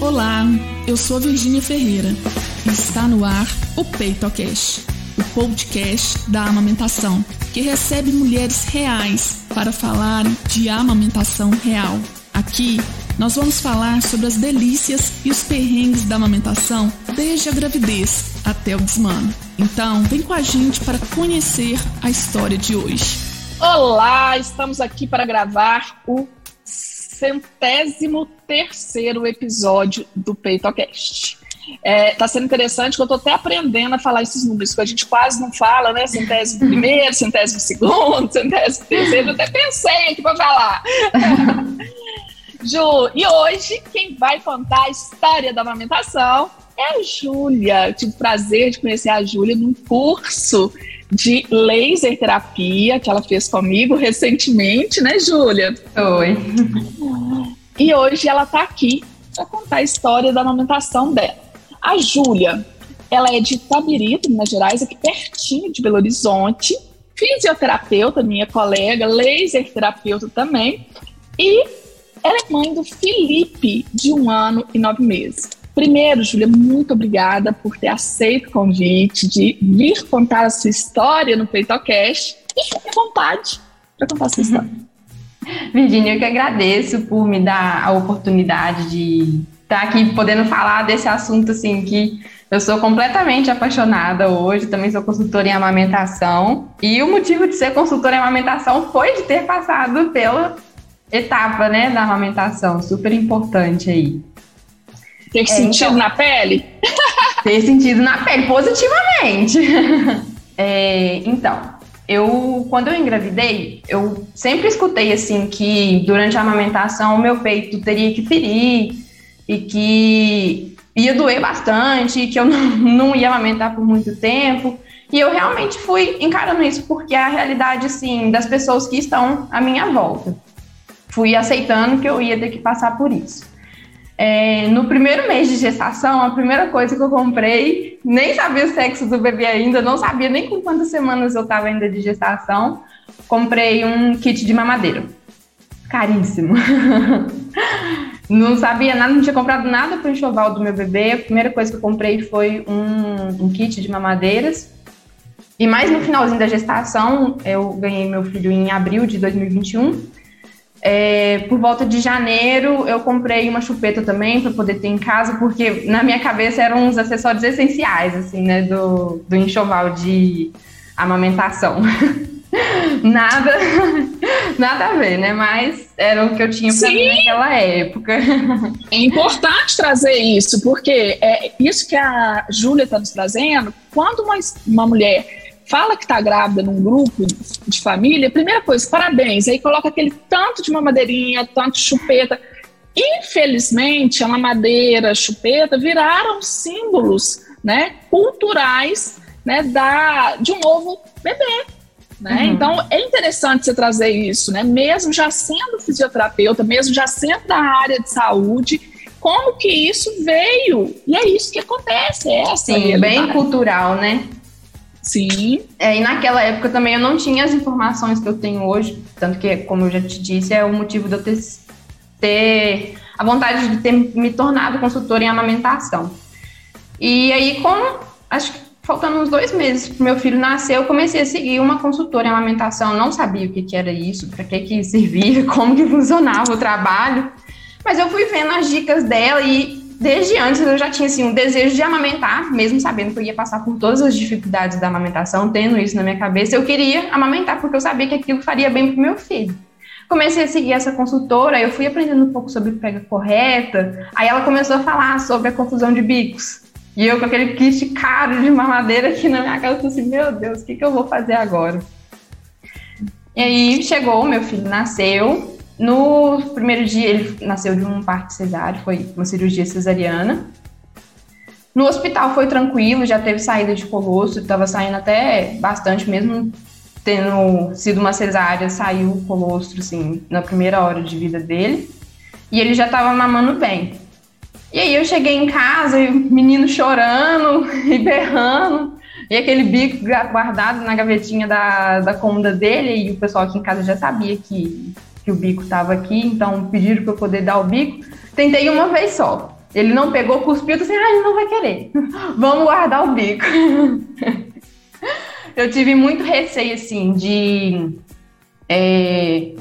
Olá, eu sou a Virgínia Ferreira e está no ar o PeitoCast, o podcast da amamentação, que recebe mulheres reais para falar de amamentação real. Aqui nós vamos falar sobre as delícias e os perrengues da amamentação desde a gravidez até o desmano. Então, vem com a gente para conhecer a história de hoje. Olá, estamos aqui para gravar o centésimo terceiro episódio do PeitoCast. É, tá sendo interessante que eu tô até aprendendo a falar esses números, que a gente quase não fala, né? Centésimo primeiro, centésimo segundo, centésimo terceiro, eu até pensei aqui para falar. Ju, e hoje quem vai contar a história da amamentação é a Júlia. Eu tive o prazer de conhecer a Júlia num curso de laser terapia que ela fez comigo recentemente, né, Júlia? Oi. E hoje ela está aqui para contar a história da amamentação dela. A Júlia, ela é de Itabirito, Minas Gerais, aqui pertinho de Belo Horizonte. Fisioterapeuta, minha colega, laser terapeuta também. E ela é mãe do Felipe, de um ano e nove meses. Primeiro, Júlia, muito obrigada por ter aceito o convite de vir contar a sua história no PeitoCast e fique à vontade para contar a sua história. Virginia, eu que agradeço por me dar a oportunidade de estar aqui podendo falar desse assunto assim que eu sou completamente apaixonada hoje, também sou consultora em amamentação. E o motivo de ser consultora em amamentação foi de ter passado pela etapa, né, da amamentação, super importante aí. Ter é, sentido então, na pele? Ter sentido na pele, positivamente. é, então, eu, quando eu engravidei, eu sempre escutei assim que durante a amamentação o meu peito teria que ferir e que ia doer bastante, que eu não, não ia amamentar por muito tempo. E eu realmente fui encarando isso porque é a realidade, assim, das pessoas que estão à minha volta. Fui aceitando que eu ia ter que passar por isso. É, no primeiro mês de gestação, a primeira coisa que eu comprei, nem sabia o sexo do bebê ainda, não sabia nem com quantas semanas eu estava ainda de gestação, comprei um kit de mamadeira. Caríssimo. não sabia nada, não tinha comprado nada para o enxoval do meu bebê. A primeira coisa que eu comprei foi um, um kit de mamadeiras. E mais no finalzinho da gestação, eu ganhei meu filho em abril de 2021. É, por volta de janeiro, eu comprei uma chupeta também para poder ter em casa, porque na minha cabeça eram uns acessórios essenciais, assim, né, do, do enxoval de amamentação. nada, nada a ver, né? Mas era o que eu tinha para mim naquela época. É importante trazer isso, porque é isso que a Júlia está nos trazendo. Quando uma, uma mulher fala que está grávida num grupo de família, primeira coisa, parabéns. Aí coloca aquele tanto de mamadeirinha, tanto de chupeta. Infelizmente, a mamadeira, a chupeta viraram símbolos né, culturais né, da, de um novo bebê. Né? Uhum. Então, é interessante você trazer isso, né? mesmo já sendo fisioterapeuta, mesmo já sendo da área de saúde, como que isso veio? E é isso que acontece, é essa Sim, bem cultural, né? Sim. É, e naquela época também eu não tinha as informações que eu tenho hoje, tanto que, como eu já te disse, é o motivo de eu ter, ter a vontade de ter me tornado consultora em amamentação. E aí, como acho que faltando uns dois meses para meu filho nascer, eu comecei a seguir uma consultora em amamentação. Eu não sabia o que, que era isso, para que, que servia, como que funcionava o trabalho. Mas eu fui vendo as dicas dela e desde antes eu já tinha assim, um desejo de amamentar, mesmo sabendo que eu ia passar por todas as dificuldades da amamentação, tendo isso na minha cabeça, eu queria amamentar porque eu sabia que aquilo faria bem para meu filho. Comecei a seguir essa consultora, eu fui aprendendo um pouco sobre pega correta, aí ela começou a falar sobre a confusão de bicos. E eu com aquele kit caro de mamadeira aqui na minha casa, assim, meu Deus, o que, que eu vou fazer agora? E aí chegou, meu filho nasceu, no primeiro dia, ele nasceu de um parto cesáreo, foi uma cirurgia cesariana. No hospital foi tranquilo, já teve saída de colostro, estava saindo até bastante, mesmo tendo sido uma cesárea, saiu o colostro, assim, na primeira hora de vida dele. E ele já estava mamando bem. E aí eu cheguei em casa e o menino chorando e berrando, e aquele bico guardado na gavetinha da, da cômoda dele, e o pessoal aqui em casa já sabia que que o bico estava aqui, então pediram para eu poder dar o bico. Tentei uma vez só. Ele não pegou, cuspiu, assim, ah, ele não vai querer. Vamos guardar o bico. eu tive muito receio, assim, de, é,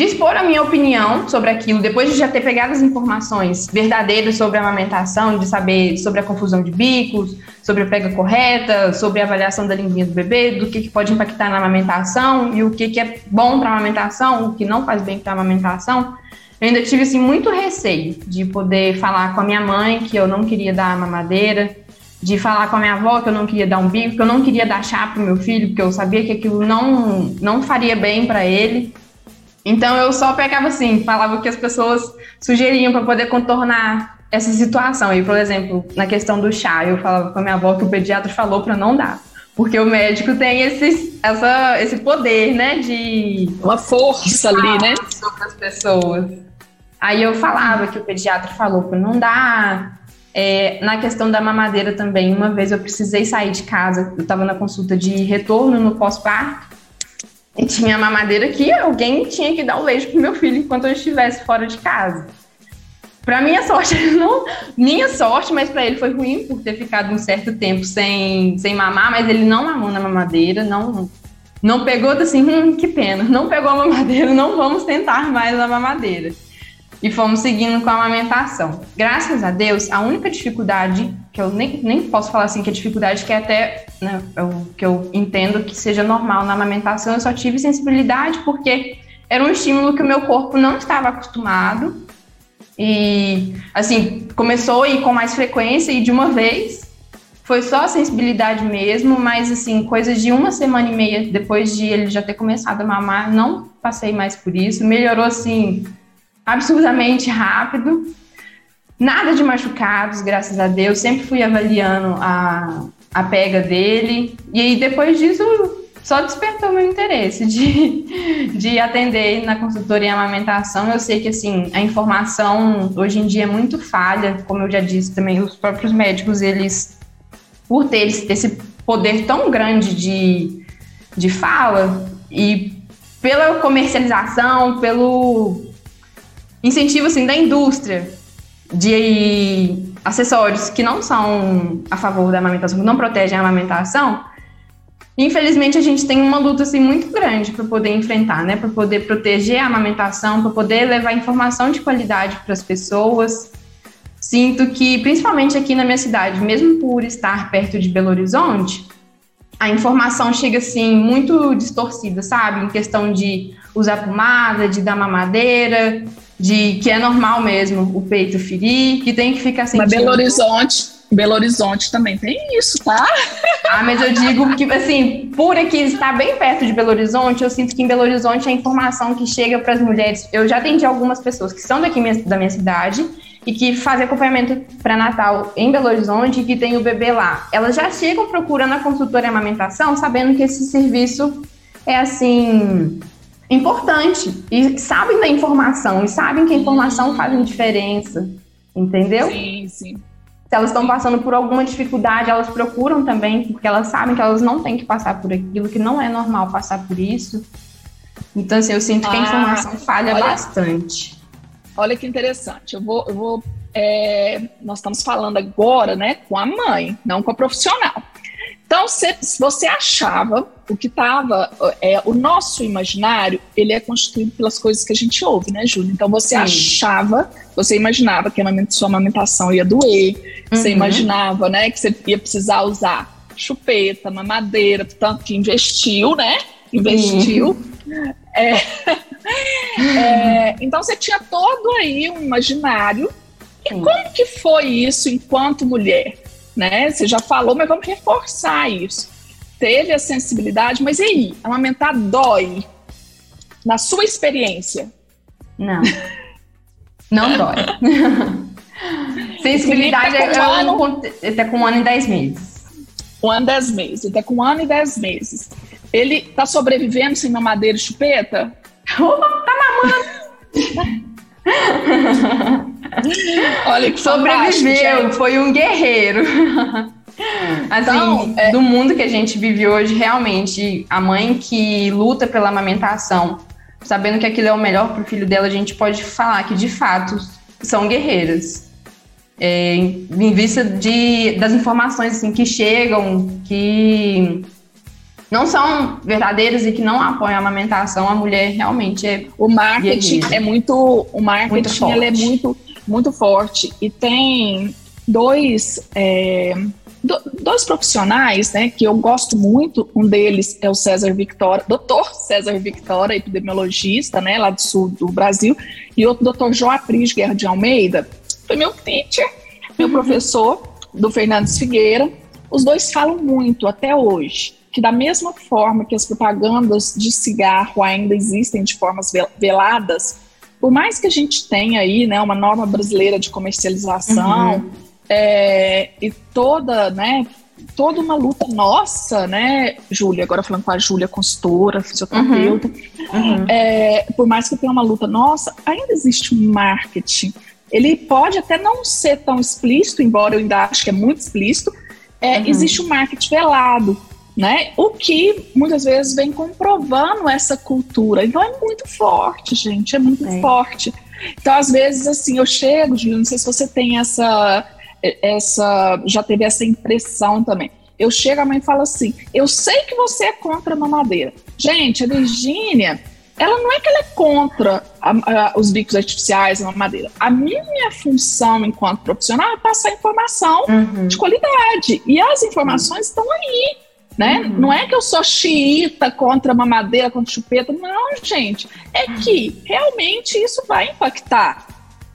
de expor a minha opinião sobre aquilo, depois de já ter pegado as informações verdadeiras sobre a amamentação, de saber sobre a confusão de bicos, sobre a pega correta, sobre a avaliação da linguinha do bebê, do que, que pode impactar na amamentação e o que, que é bom para a amamentação, o que não faz bem para a amamentação. Eu ainda tive assim, muito receio de poder falar com a minha mãe que eu não queria dar mamadeira, de falar com a minha avó que eu não queria dar um bico, que eu não queria dar chá para o meu filho, porque eu sabia que aquilo não, não faria bem para ele. Então eu só pegava assim, falava o que as pessoas sugeriam para poder contornar essa situação. E, por exemplo, na questão do chá, eu falava com a minha avó que o pediatra falou para não dar. Porque o médico tem esse, essa, esse poder, né? De. Uma força ali, né? Sobre as pessoas. Aí eu falava que o pediatra falou para não dar. É, na questão da mamadeira também, uma vez eu precisei sair de casa, eu estava na consulta de retorno no pós-parto, e tinha mamadeira que alguém tinha que dar o leite pro meu filho enquanto eu estivesse fora de casa. Para minha sorte, não, minha sorte, mas para ele foi ruim por ter ficado um certo tempo sem, sem mamar, mas ele não mamou na mamadeira, não não pegou assim, hum, que pena, não pegou a mamadeira, não vamos tentar mais a mamadeira e fomos seguindo com a amamentação. Graças a Deus, a única dificuldade, que eu nem, nem posso falar assim que é dificuldade, que é até né, eu, que eu entendo que seja normal na amamentação, eu só tive sensibilidade porque era um estímulo que o meu corpo não estava acostumado. E, assim, começou a ir com mais frequência e de uma vez. Foi só sensibilidade mesmo, mas, assim, coisas de uma semana e meia depois de ele já ter começado a mamar, não passei mais por isso. Melhorou, assim, absurdamente rápido. Nada de machucados, graças a Deus. Sempre fui avaliando a, a pega dele. E aí, depois disso, só despertou meu interesse de, de atender na consultoria em amamentação. Eu sei que, assim, a informação hoje em dia é muito falha. Como eu já disse também, os próprios médicos, eles, por ter esse poder tão grande de, de fala e pela comercialização, pelo incentivo assim da indústria de acessórios que não são a favor da amamentação, que não protegem a amamentação, infelizmente a gente tem uma luta assim muito grande para poder enfrentar, né, para poder proteger a amamentação, para poder levar informação de qualidade para as pessoas. Sinto que, principalmente aqui na minha cidade, mesmo por estar perto de Belo Horizonte, a informação chega assim muito distorcida, sabe? Em questão de usar pomada, de dar mamadeira, de que é normal mesmo o peito ferir, que tem que ficar sentindo. Mas Belo Horizonte, Belo Horizonte também tem isso, tá? Ah, mas eu digo que, assim, por aqui estar bem perto de Belo Horizonte, eu sinto que em Belo Horizonte a informação que chega para as mulheres. Eu já atendi algumas pessoas que são daqui da minha cidade e que fazem acompanhamento pré-natal em Belo Horizonte e que tem o bebê lá. Elas já chegam procurando a consultora em amamentação, sabendo que esse serviço é assim importante. E sabem da informação, e sabem que a informação faz diferença. Entendeu? Sim, sim. Se elas estão passando por alguma dificuldade, elas procuram também, porque elas sabem que elas não têm que passar por aquilo, que não é normal passar por isso. Então, assim, eu sinto que a ah, informação falha olha, bastante. Olha que interessante. Eu vou. Eu vou é, nós estamos falando agora, né, com a mãe, não com a profissional. Então, se, você achava o que estava, é, o nosso imaginário, ele é constituído pelas coisas que a gente ouve, né, Júlia? Então, você Sim. achava, você imaginava que a sua amamentação ia doer, uhum. você imaginava, né, que você ia precisar usar chupeta, mamadeira, tanto que investiu, né? Investiu. Uhum. É, é, então, você tinha todo aí um imaginário. E como que foi isso enquanto mulher? Né? Você já falou, mas vamos reforçar isso. Teve a sensibilidade, mas e aí? Amamentar dói? Na sua experiência? Não. Não dói. sensibilidade tá é, um ano, tá com um ano e dez meses. Um ano e dez meses. Ele tá com um ano e dez meses. Ele tá sobrevivendo sem mamadeira e chupeta? Tá mamando! Olha que sobreviveu, foi um guerreiro. Assim, então, é... do mundo que a gente vive hoje, realmente, a mãe que luta pela amamentação, sabendo que aquilo é o melhor para o filho dela, a gente pode falar que de fato são guerreiras. é, em vista de, das informações assim, que chegam, que não são verdadeiras e que não apoiam a amamentação, a mulher realmente é. O marketing é muito. O marketing muito é muito, muito forte. E tem dois. É, dois profissionais, né, que eu gosto muito, um deles é o César Victoria, doutor César Victoria, epidemiologista, né, lá do sul do Brasil, e outro doutor João Apris Guerra de Almeida, foi meu teacher, meu uhum. professor, do Fernandes Figueira, os dois falam muito até hoje, que da mesma forma que as propagandas de cigarro ainda existem de formas veladas, por mais que a gente tenha aí, né, uma norma brasileira de comercialização, uhum é, e toda, né, toda uma luta nossa, né, Júlia, agora falando com a Júlia, consultora, fisioterapeuta, uhum. Uhum. É, por mais que tenha uma luta nossa, ainda existe um marketing. Ele pode até não ser tão explícito, embora eu ainda acho que é muito explícito, é, uhum. existe um marketing velado, né? O que muitas vezes vem comprovando essa cultura. Então é muito forte, gente, é muito é. forte. Então, às vezes, assim, eu chego, Júlia, não sei se você tem essa essa já teve essa impressão também. Eu chego a mãe e falo assim: eu sei que você é contra a mamadeira. Gente, a Virgínia, ela não é que ela é contra a, a, os bicos artificiais, a mamadeira. A minha função enquanto profissional é passar informação uhum. de qualidade. E as informações uhum. estão aí. Né? Uhum. Não é que eu sou xiita contra mamadeira, contra chupeta. Não, gente. É que realmente isso vai impactar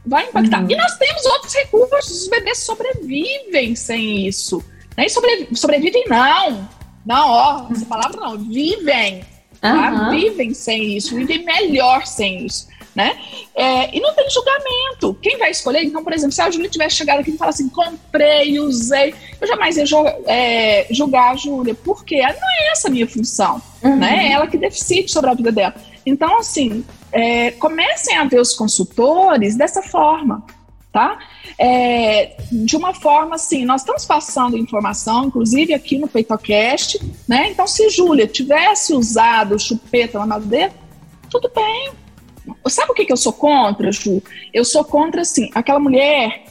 vai impactar. Uhum. E nós temos outros recursos, os bebês sobrevivem sem isso. Né? E sobrevivem não. Não, ó, essa palavra não, vivem. Tá? Uhum. Vivem sem isso, vivem melhor sem isso. Né? É, e não tem julgamento. Quem vai escolher? Então, por exemplo, se a Júlia tivesse chegado aqui e falar assim, comprei, usei, eu jamais ia é, julgar a Júlia, porque não é essa a minha função. Uhum. Né? É ela que decide sobre a vida dela. Então, assim, é, comecem a ver os consultores dessa forma, tá? É, de uma forma assim, nós estamos passando informação, inclusive aqui no PeitoCast, né? Então, se Júlia tivesse usado chupeta na madeira, tudo bem. Sabe o que, que eu sou contra, Ju? Eu sou contra, assim, aquela mulher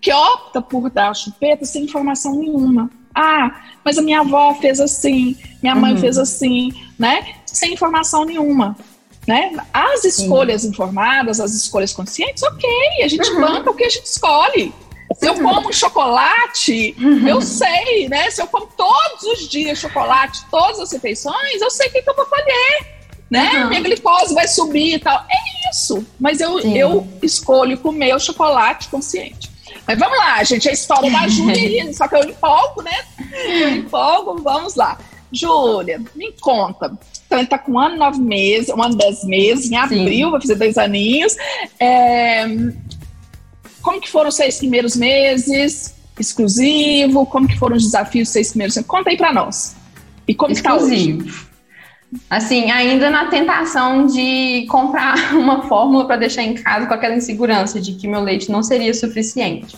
que opta por dar chupeta sem informação nenhuma. Ah, mas a minha avó fez assim, minha mãe uhum. fez assim, né? Sem informação nenhuma. Né? As escolhas Sim. informadas, as escolhas conscientes, ok, a gente uhum. banca o que a gente escolhe. Se eu uhum. como chocolate, uhum. eu sei, né? Se eu como todos os dias chocolate, todas as refeições, eu sei o que, que eu vou colher, né? Uhum. Minha glicose vai subir e tal. É isso. Mas eu, eu escolho comer o chocolate consciente. Mas vamos lá, gente, a história da Júlia, só que eu empolgo, né? Eu empolgo, vamos lá. Júlia, me conta. Então, ele tá com um ano, nove meses, um ano, dez meses, em abril, Sim. vai fazer dois aninhos. É... Como que foram os seis primeiros meses? Exclusivo? Como que foram os desafios dos seis primeiros meses? Conta aí pra nós. E como Exclusivo. que tá hoje? Assim, ainda na tentação de comprar uma fórmula para deixar em casa com aquela insegurança de que meu leite não seria suficiente.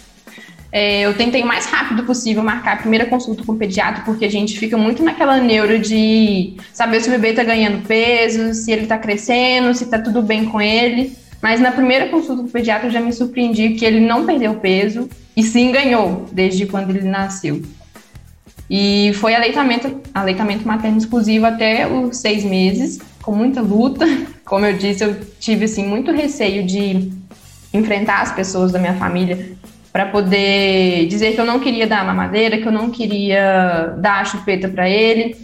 É, eu tentei o mais rápido possível marcar a primeira consulta com o pediatra, porque a gente fica muito naquela neuro de saber se o bebê está ganhando peso, se ele está crescendo, se está tudo bem com ele. Mas na primeira consulta com o pediatra eu já me surpreendi que ele não perdeu peso e sim ganhou desde quando ele nasceu. E foi aleitamento, aleitamento materno exclusivo até os seis meses, com muita luta. Como eu disse, eu tive assim, muito receio de enfrentar as pessoas da minha família para poder dizer que eu não queria dar a mamadeira, que eu não queria dar a chupeta para ele.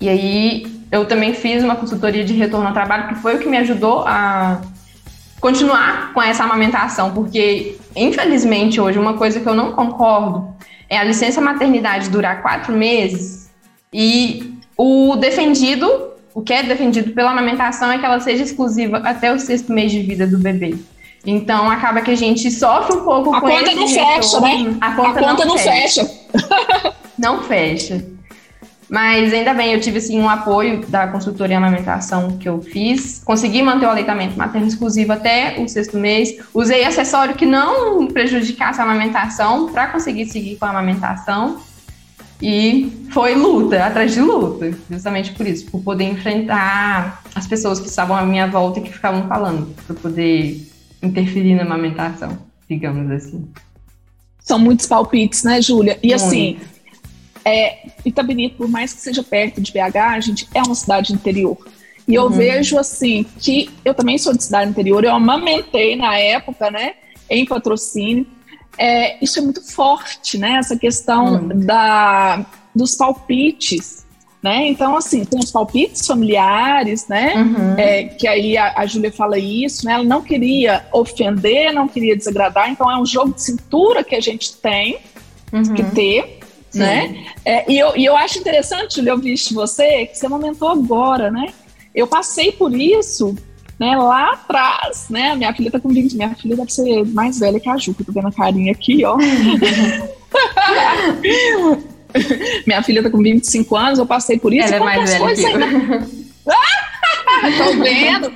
E aí eu também fiz uma consultoria de retorno ao trabalho, que foi o que me ajudou a continuar com essa amamentação, porque infelizmente hoje uma coisa que eu não concordo é a licença maternidade durar quatro meses e o defendido, o que é defendido pela amamentação é que ela seja exclusiva até o sexto mês de vida do bebê. Então acaba que a gente sofre um pouco a com conta não fecha, né? A conta, a conta não, não, fecha. fecha. não fecha. Mas ainda bem, eu tive assim um apoio da consultoria amamentação que eu fiz. Consegui manter o aleitamento materno exclusivo até o sexto mês. Usei acessório que não prejudicasse a amamentação para conseguir seguir com a amamentação. E foi luta, atrás de luta, justamente por isso, por poder enfrentar as pessoas que estavam à minha volta e que ficavam falando, para poder interferir na amamentação, digamos assim. São muitos palpites, né, Júlia? E assim, é, Itabirito, por mais que seja perto de BH, a gente é uma cidade interior. E eu uhum. vejo assim que eu também sou de cidade interior, eu amamentei na época, né, em patrocínio. É, isso é muito forte, né? Essa questão uhum. da, dos palpites. Né? Então, assim, tem os palpites familiares, né? Uhum. É, que aí a, a Júlia fala isso, né? Ela não queria ofender, não queria desagradar, então é um jogo de cintura que a gente tem uhum. que ter, Sim. né? É, e, eu, e eu acho interessante, eu vi você, que você momentou agora, né? Eu passei por isso, né, lá atrás, né? Minha filha tá com 20, minha filha deve ser mais velha que a Ju, que eu tô vendo a carinha aqui, ó. minha filha tá com 25 anos, eu passei por isso. Ela é mais velha que ainda... Tô vendo.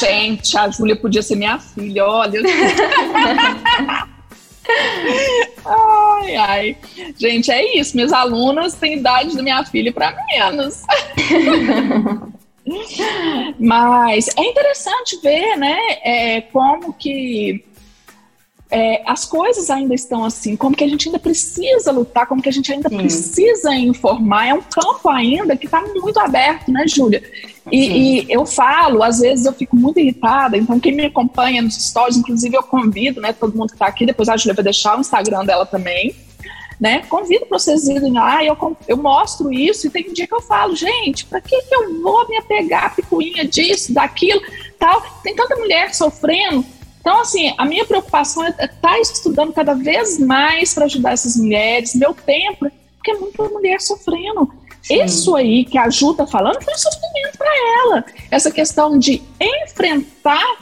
Gente, a Júlia podia ser minha filha, olha. ai, ai. Gente, é isso. Minhas alunas têm idade da minha filha para menos. Mas é interessante ver, né, é, como que é, as coisas ainda estão assim, como que a gente ainda precisa lutar, como que a gente ainda Sim. precisa informar. É um campo ainda que está muito aberto, né, Júlia? E, e, eu falo, às vezes eu fico muito irritada, então quem me acompanha nos stories, inclusive eu convido, né, todo mundo que está aqui, depois a Júlia vai deixar o Instagram dela também, né? Convido para vocês irem lá, eu, eu mostro isso e tem um dia que eu falo, gente, para que, que eu vou me apegar a picuinha disso, daquilo, tal? Tem tanta mulher sofrendo então, assim, a minha preocupação é estar tá estudando cada vez mais para ajudar essas mulheres, meu tempo, porque é muita mulher sofrendo. Sim. Isso aí que a Ju está falando foi um sofrimento para ela. Essa questão de enfrentar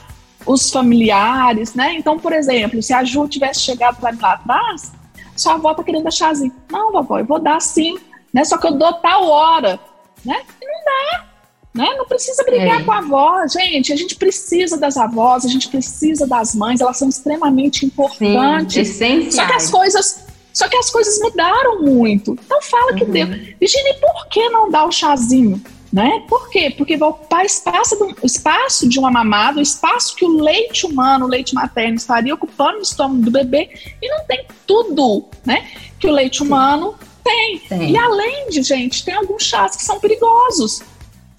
os familiares, né? Então, por exemplo, se a Ju tivesse chegado para mim lá atrás, sua avó tá querendo dar chazinho. Não, vovó, eu vou dar sim, né? Só que eu dou tal hora, né? E não dá. Né? Não precisa brigar é. com a avó, gente. A gente precisa das avós, a gente precisa das mães, elas são extremamente importantes. Sim, Só que as coisas, só que as coisas mudaram muito. Então fala uhum. que deu. Virginia, por que não dar o chazinho? Né? Por quê? Porque vai ocupar espaço, do, espaço de uma mamada, o espaço que o leite humano, o leite materno estaria ocupando no estômago do bebê e não tem tudo, né? Que o leite humano tem. tem. E além de, gente, tem alguns chás que são perigosos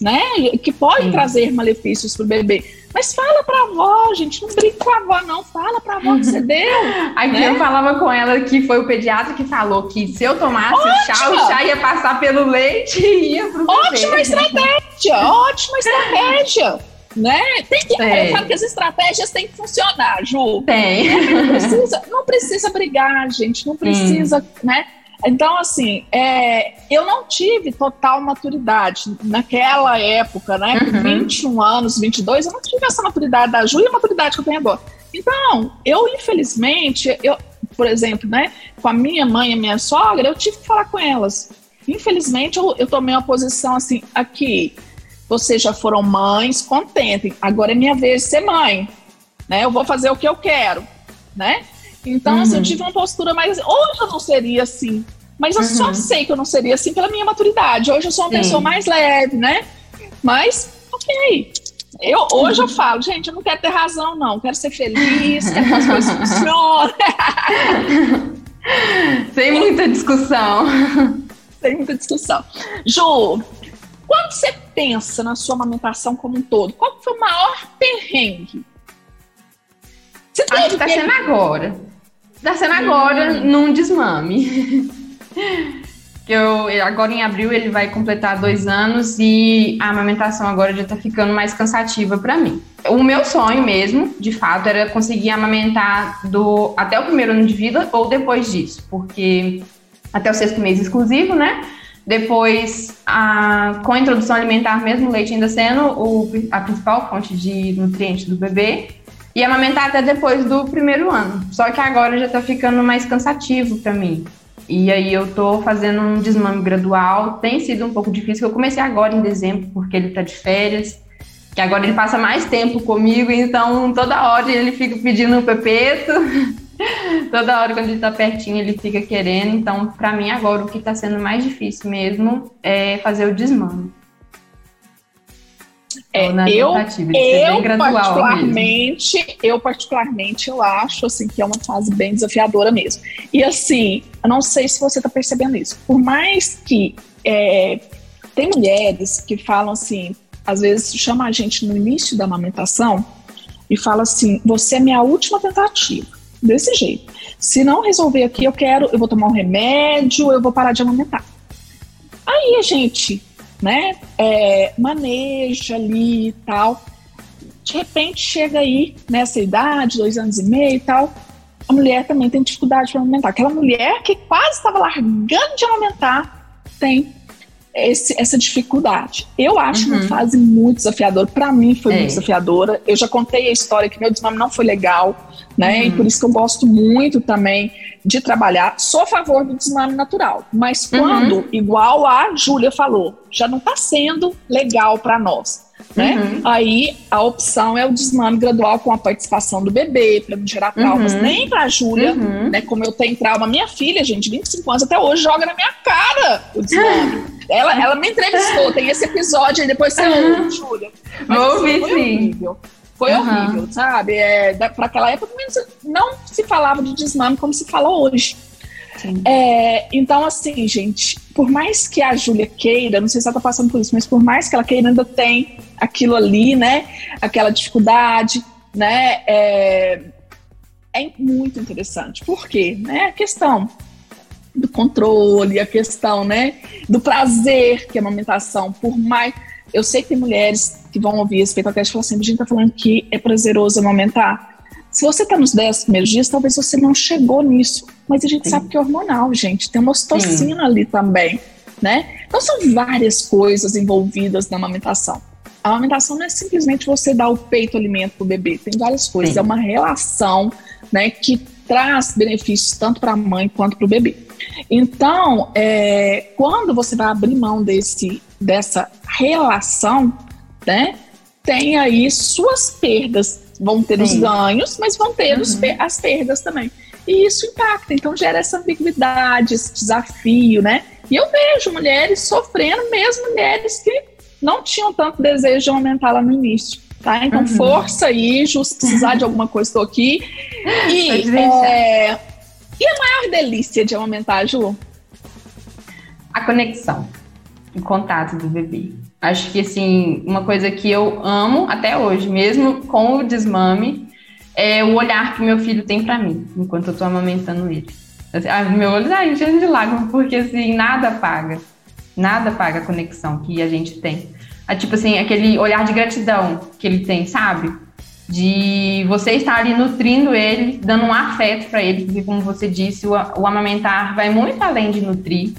né? Que podem trazer malefícios para o bebê. Mas fala para a avó, gente, não brinca com a avó, não. Fala para a avó que você deu. Aqui né? eu falava com ela que foi o pediatra que falou que se eu tomasse o chá, o chá ia passar pelo leite e ia pro bebê. Ótima estratégia, ótima estratégia. Né? Tem que, eu falo que as estratégias têm que funcionar, Ju. Tem. Não precisa, não precisa brigar, gente. Não precisa, hum. né? Então, assim, é, eu não tive total maturidade naquela época, né? Com uhum. 21 anos, 22, eu não tive essa maturidade da Ju e a maturidade que eu tenho agora. Então, eu, infelizmente, eu, por exemplo, né, com a minha mãe e a minha sogra, eu tive que falar com elas. Infelizmente, eu, eu tomei uma posição assim, aqui, vocês já foram mães, contentem, agora é minha vez de ser mãe, né? Eu vou fazer o que eu quero, né? Então, uhum. assim, eu uhum. tive uma postura mais. Hoje eu não seria assim. Mas eu uhum. só sei que eu não seria assim pela minha maturidade. Hoje eu sou uma Sim. pessoa mais leve, né? Mas, ok. Eu, hoje eu falo, gente, eu não quero ter razão, não. Eu quero ser feliz, quero que as coisas funcionem. Sem muita discussão. Sem muita discussão. Ju, quando você pensa na sua amamentação como um todo, qual foi o maior perrengue? Você Acho que tá sendo agora. Tá sendo agora hum. num desmame. que eu, agora em abril ele vai completar dois anos e a amamentação agora já tá ficando mais cansativa para mim. O meu sonho mesmo, de fato, era conseguir amamentar do até o primeiro ano de vida ou depois disso, porque até o sexto mês exclusivo, né? Depois, a, com a introdução alimentar, mesmo o leite ainda sendo o, a principal fonte de nutrientes do bebê, e amamentar até depois do primeiro ano. Só que agora já tá ficando mais cansativo para mim. E aí eu tô fazendo um desmame gradual. Tem sido um pouco difícil. Eu comecei agora em dezembro, porque ele tá de férias. Que agora ele passa mais tempo comigo, então toda hora ele fica pedindo um pepeto. toda hora quando ele tá pertinho ele fica querendo. Então, para mim agora o que tá sendo mais difícil mesmo é fazer o desmame. É, eu, eu particularmente, mesmo. eu particularmente, eu acho assim que é uma fase bem desafiadora mesmo. E assim, eu não sei se você está percebendo isso. Por mais que é, tem mulheres que falam assim, às vezes chama a gente no início da amamentação e fala assim: você é minha última tentativa. Desse jeito. Se não resolver aqui, eu quero, eu vou tomar um remédio, eu vou parar de amamentar. Aí a gente né? É, maneja ali e tal. De repente chega aí nessa idade, dois anos e meio e tal, a mulher também tem dificuldade para amamentar. Aquela mulher que quase estava largando de amamentar tem esse, essa dificuldade. Eu acho uhum. uma fase muito desafiadora. Para mim foi é. muito desafiadora. Eu já contei a história que meu desmame não foi legal, né? Uhum. E por isso que eu gosto muito também de trabalhar. Sou a favor do desmame natural, mas uhum. quando, uhum. igual a Júlia falou, já não está sendo legal para nós. Né? Uhum. Aí a opção é o desmame gradual com a participação do bebê, para não gerar traumas uhum. nem para a Júlia, né? Como eu tenho trauma, minha filha, gente, 25 anos até hoje, joga na minha cara o desmame. ela, ela me entrevistou, tem esse episódio aí, depois você ouve, Júlia. Ouvi, assim, sim. Horrível. Foi uhum. horrível, sabe? É, Para aquela época não se falava de desmame como se fala hoje. É, então, assim, gente, por mais que a Júlia queira, não sei se ela tá passando por isso, mas por mais que ela queira, ainda tem aquilo ali, né? Aquela dificuldade, né? É, é muito interessante. Por quê? Né? A questão do controle, a questão, né? Do prazer que a amamentação, por mais eu sei que tem mulheres que vão ouvir esse podcast e falam assim: a gente tá falando que é prazeroso amamentar. Se você está nos 10 primeiros dias, talvez você não chegou nisso. Mas a gente Sim. sabe que é hormonal, gente. Tem uma ocitocina Sim. ali também, né? Então são várias coisas envolvidas na amamentação. A amamentação não é simplesmente você dar o peito alimento para o bebê. Tem várias coisas. Sim. É uma relação, né, que traz benefícios tanto para a mãe quanto para o bebê. Então, é, quando você vai abrir mão desse, dessa relação, né, tem aí suas perdas. Vão ter Sim. os ganhos, mas vão ter uhum. os, as perdas também. E isso impacta, então gera essa ambiguidade, esse desafio, né? E eu vejo mulheres sofrendo, mesmo mulheres que não tinham tanto desejo de aumentar lá no início. Tá? Então, uhum. força aí, se precisar de alguma coisa, estou aqui. E, é, e a maior delícia de amamentar, Ju? A conexão, o contato do bebê. Acho que, assim, uma coisa que eu amo até hoje, mesmo com o desmame, é o olhar que meu filho tem para mim, enquanto eu tô amamentando ele. Assim, ah, meu olho tá enchendo de lágrimas, porque, assim, nada paga. Nada paga a conexão que a gente tem. É, tipo assim, aquele olhar de gratidão que ele tem, sabe? De você estar ali nutrindo ele, dando um afeto para ele, porque como você disse, o, o, amamentar vai muito além de nutrir.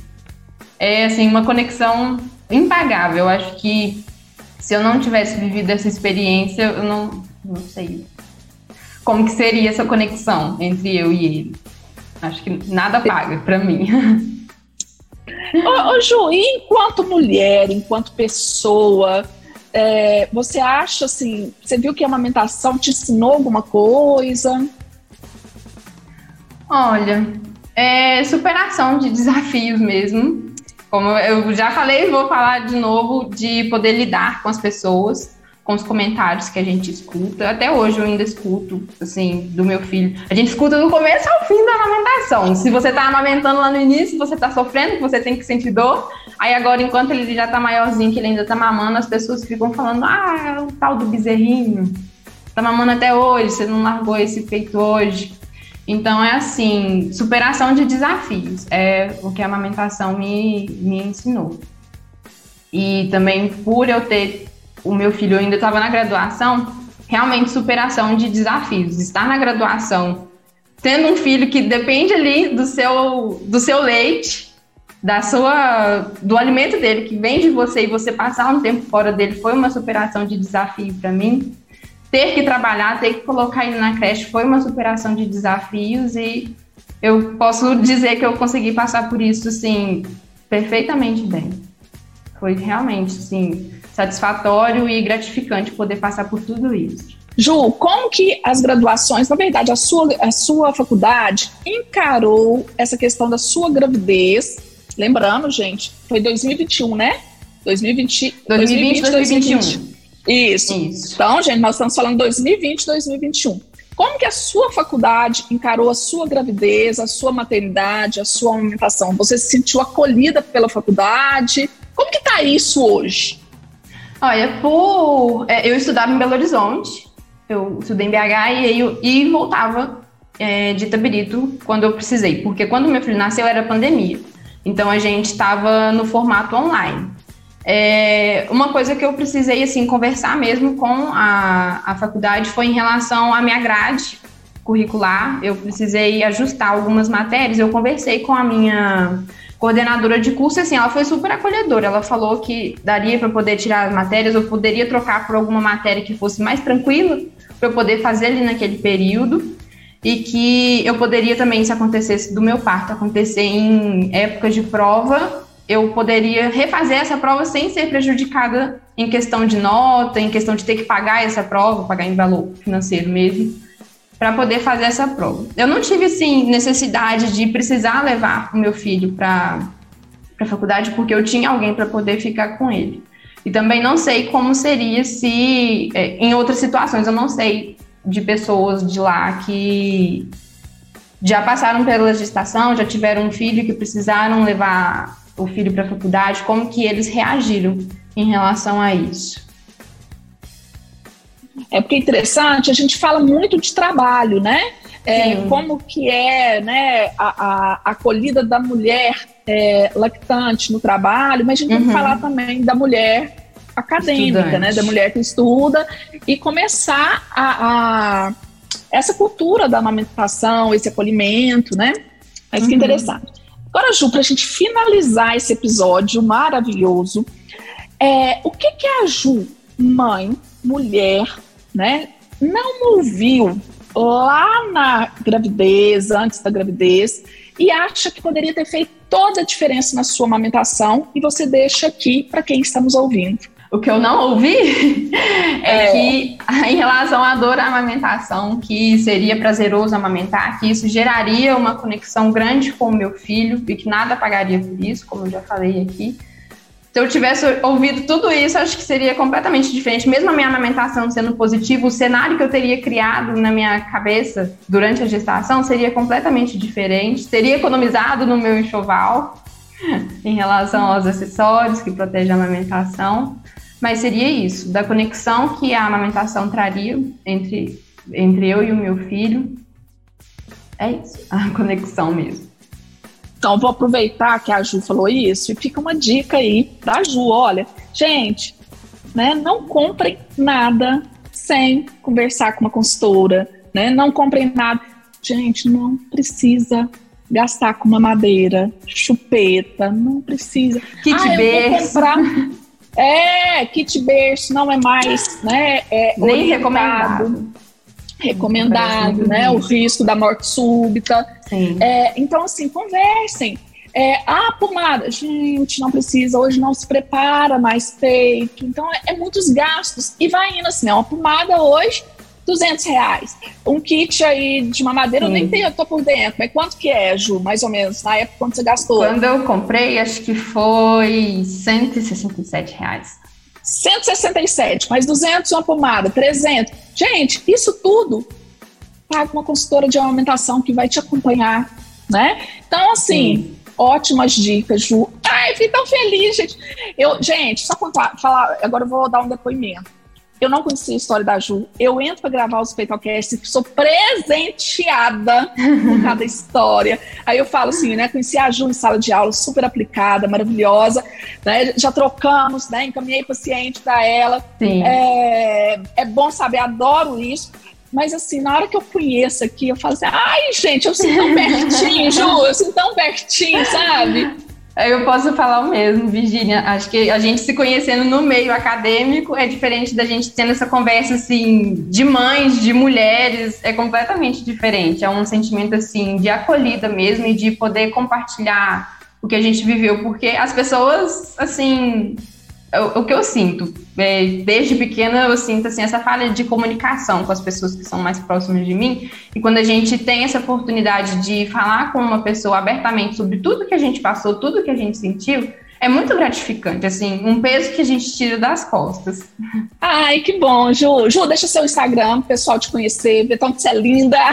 É assim uma conexão impagável. Eu acho que se eu não tivesse vivido essa experiência, eu não, não sei como que seria essa conexão entre eu e ele. Acho que nada paga para mim. ô, ô Ju, enquanto mulher, enquanto pessoa, é, você acha assim, você viu que a amamentação te ensinou alguma coisa? Olha, é superação de desafios mesmo. Como eu já falei, vou falar de novo de poder lidar com as pessoas com os comentários que a gente escuta. Até hoje eu ainda escuto, assim, do meu filho. A gente escuta do começo ao fim da amamentação. Se você tá amamentando lá no início, você tá sofrendo, você tem que sentir dor. Aí agora, enquanto ele já tá maiorzinho, que ele ainda tá mamando, as pessoas ficam falando, ah, o tal do bezerrinho. Tá mamando até hoje, você não largou esse peito hoje. Então é assim, superação de desafios. É o que a amamentação me, me ensinou. E também por eu ter o meu filho ainda estava na graduação, realmente superação de desafios. Estar na graduação, tendo um filho que depende ali do seu, do seu leite, da sua, do alimento dele que vem de você e você passar um tempo fora dele foi uma superação de desafio para mim. Ter que trabalhar, ter que colocar ele na creche foi uma superação de desafios e eu posso dizer que eu consegui passar por isso, assim, perfeitamente bem. Foi realmente, assim, satisfatório e gratificante poder passar por tudo isso. Ju, como que as graduações, na verdade, a sua, a sua faculdade encarou essa questão da sua gravidez? Lembrando, gente, foi 2021, né? 2020, 2020 2021. 2021. Isso. Isso. Então, gente, nós estamos falando 2020, 2021. Como que a sua faculdade encarou a sua gravidez, a sua maternidade, a sua amamentação? Você se sentiu acolhida pela faculdade? Como que está isso hoje? Olha, por, é, eu estudava em Belo Horizonte, eu estudei em BH e, eu, e voltava é, de Itabirito quando eu precisei, porque quando meu filho nasceu era pandemia, então a gente estava no formato online. É, uma coisa que eu precisei assim conversar mesmo com a, a faculdade foi em relação à minha grade curricular. Eu precisei ajustar algumas matérias. Eu conversei com a minha coordenadora de curso, assim, ela foi super acolhedora. Ela falou que daria para poder tirar as matérias, eu poderia trocar por alguma matéria que fosse mais tranquila para eu poder fazer ali naquele período e que eu poderia também, se acontecesse do meu parto acontecer em épocas de prova, eu poderia refazer essa prova sem ser prejudicada em questão de nota, em questão de ter que pagar essa prova, pagar em valor financeiro mesmo, para poder fazer essa prova. Eu não tive, assim, necessidade de precisar levar o meu filho para a faculdade, porque eu tinha alguém para poder ficar com ele. E também não sei como seria se, é, em outras situações, eu não sei de pessoas de lá que já passaram pela gestação, já tiveram um filho que precisaram levar o filho para a faculdade, como que eles reagiram em relação a isso? É porque é interessante, a gente fala muito de trabalho, né? É, como que é né, a, a acolhida da mulher é, lactante no trabalho, mas a gente uhum. tem que uhum. falar também da mulher acadêmica, Estudante. né? Da mulher que estuda e começar a, a essa cultura da amamentação, esse acolhimento, né? Mas uhum. que interessante. Agora, Ju, para a gente finalizar esse episódio maravilhoso, é, o que, que a Ju, mãe, mulher, né, não ouviu lá na gravidez, antes da gravidez, e acha que poderia ter feito toda a diferença na sua amamentação, e você deixa aqui para quem está nos ouvindo. O que eu não ouvi é, é, que, em relação à dor à amamentação, que seria prazeroso amamentar, que isso geraria uma conexão grande com o meu filho e que nada pagaria por isso, como eu já falei aqui. Se eu tivesse ouvido tudo isso, acho que seria completamente diferente. Mesmo a minha amamentação sendo positiva, o cenário que eu teria criado na minha cabeça durante a gestação seria completamente diferente. Teria economizado no meu enxoval em relação aos acessórios que protegem a amamentação. Mas seria isso, da conexão que a amamentação traria entre, entre eu e o meu filho. É isso, a conexão mesmo. Então, vou aproveitar que a Ju falou isso e fica uma dica aí da Ju. Olha, gente, né, não comprem nada sem conversar com uma consultora, né? Não comprem nada. Gente, não precisa gastar com uma madeira, chupeta, não precisa. Kit ah, comprar É, kit berço não é mais, né? É Nem recomendado. Recomendado, né? O risco da morte súbita. É, então, assim, conversem. É, ah, pomada, gente, não precisa, hoje não se prepara mais peito. Então, é, é muitos gastos. E vai indo assim, é uma pomada hoje 200 reais. Um kit aí de uma madeira, Sim. eu nem tenho, eu tô por dentro. Mas quanto que é, Ju, mais ou menos, na época, quanto você gastou? Quando eu comprei, acho que foi 167 reais. 167, mais 200 uma pomada, 300. Gente, isso tudo paga uma consultora de alimentação que vai te acompanhar, né? Então, assim, Sim. ótimas dicas, Ju. Ai, fiquei tão feliz, gente. Eu, gente, só contar, falar, agora eu vou dar um depoimento. Eu não conhecia a história da Ju. Eu entro para gravar os e sou presenteada com cada história. Aí eu falo assim, né? Conheci a Ju em sala de aula, super aplicada, maravilhosa. Né? Já trocamos, né? Encaminhei paciente para ela. Sim. É, é bom saber, adoro isso. Mas assim, na hora que eu conheço aqui, eu falo assim, ai, gente, eu sinto tão pertinho, Ju, eu sinto tão pertinho, sabe? Eu posso falar o mesmo, Virginia. Acho que a gente se conhecendo no meio acadêmico é diferente da gente tendo essa conversa assim de mães, de mulheres, é completamente diferente. É um sentimento assim de acolhida mesmo e de poder compartilhar o que a gente viveu, porque as pessoas assim o, o que eu sinto, é, desde pequena eu sinto assim essa falha de comunicação com as pessoas que são mais próximas de mim. E quando a gente tem essa oportunidade de falar com uma pessoa abertamente sobre tudo que a gente passou, tudo que a gente sentiu, é muito gratificante, assim, um peso que a gente tira das costas. Ai, que bom, Ju. Ju, deixa seu Instagram, pessoal te conhecer, ver tanto que você é linda.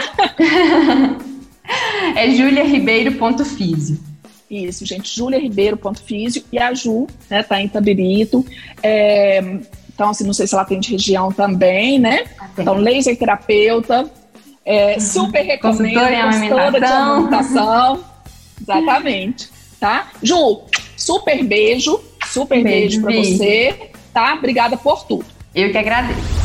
é juliaribeiro.físio. Isso, gente, juliaribeiro.físio e a Ju, né, tá em Tabirito. É, então, assim, não sei se ela tem de região também, né? Então, laser terapeuta, é, super recomendo, consultora de amamentação. Exatamente, tá? Ju, super beijo, super beijo, beijo para você, tá? Obrigada por tudo. Eu que agradeço.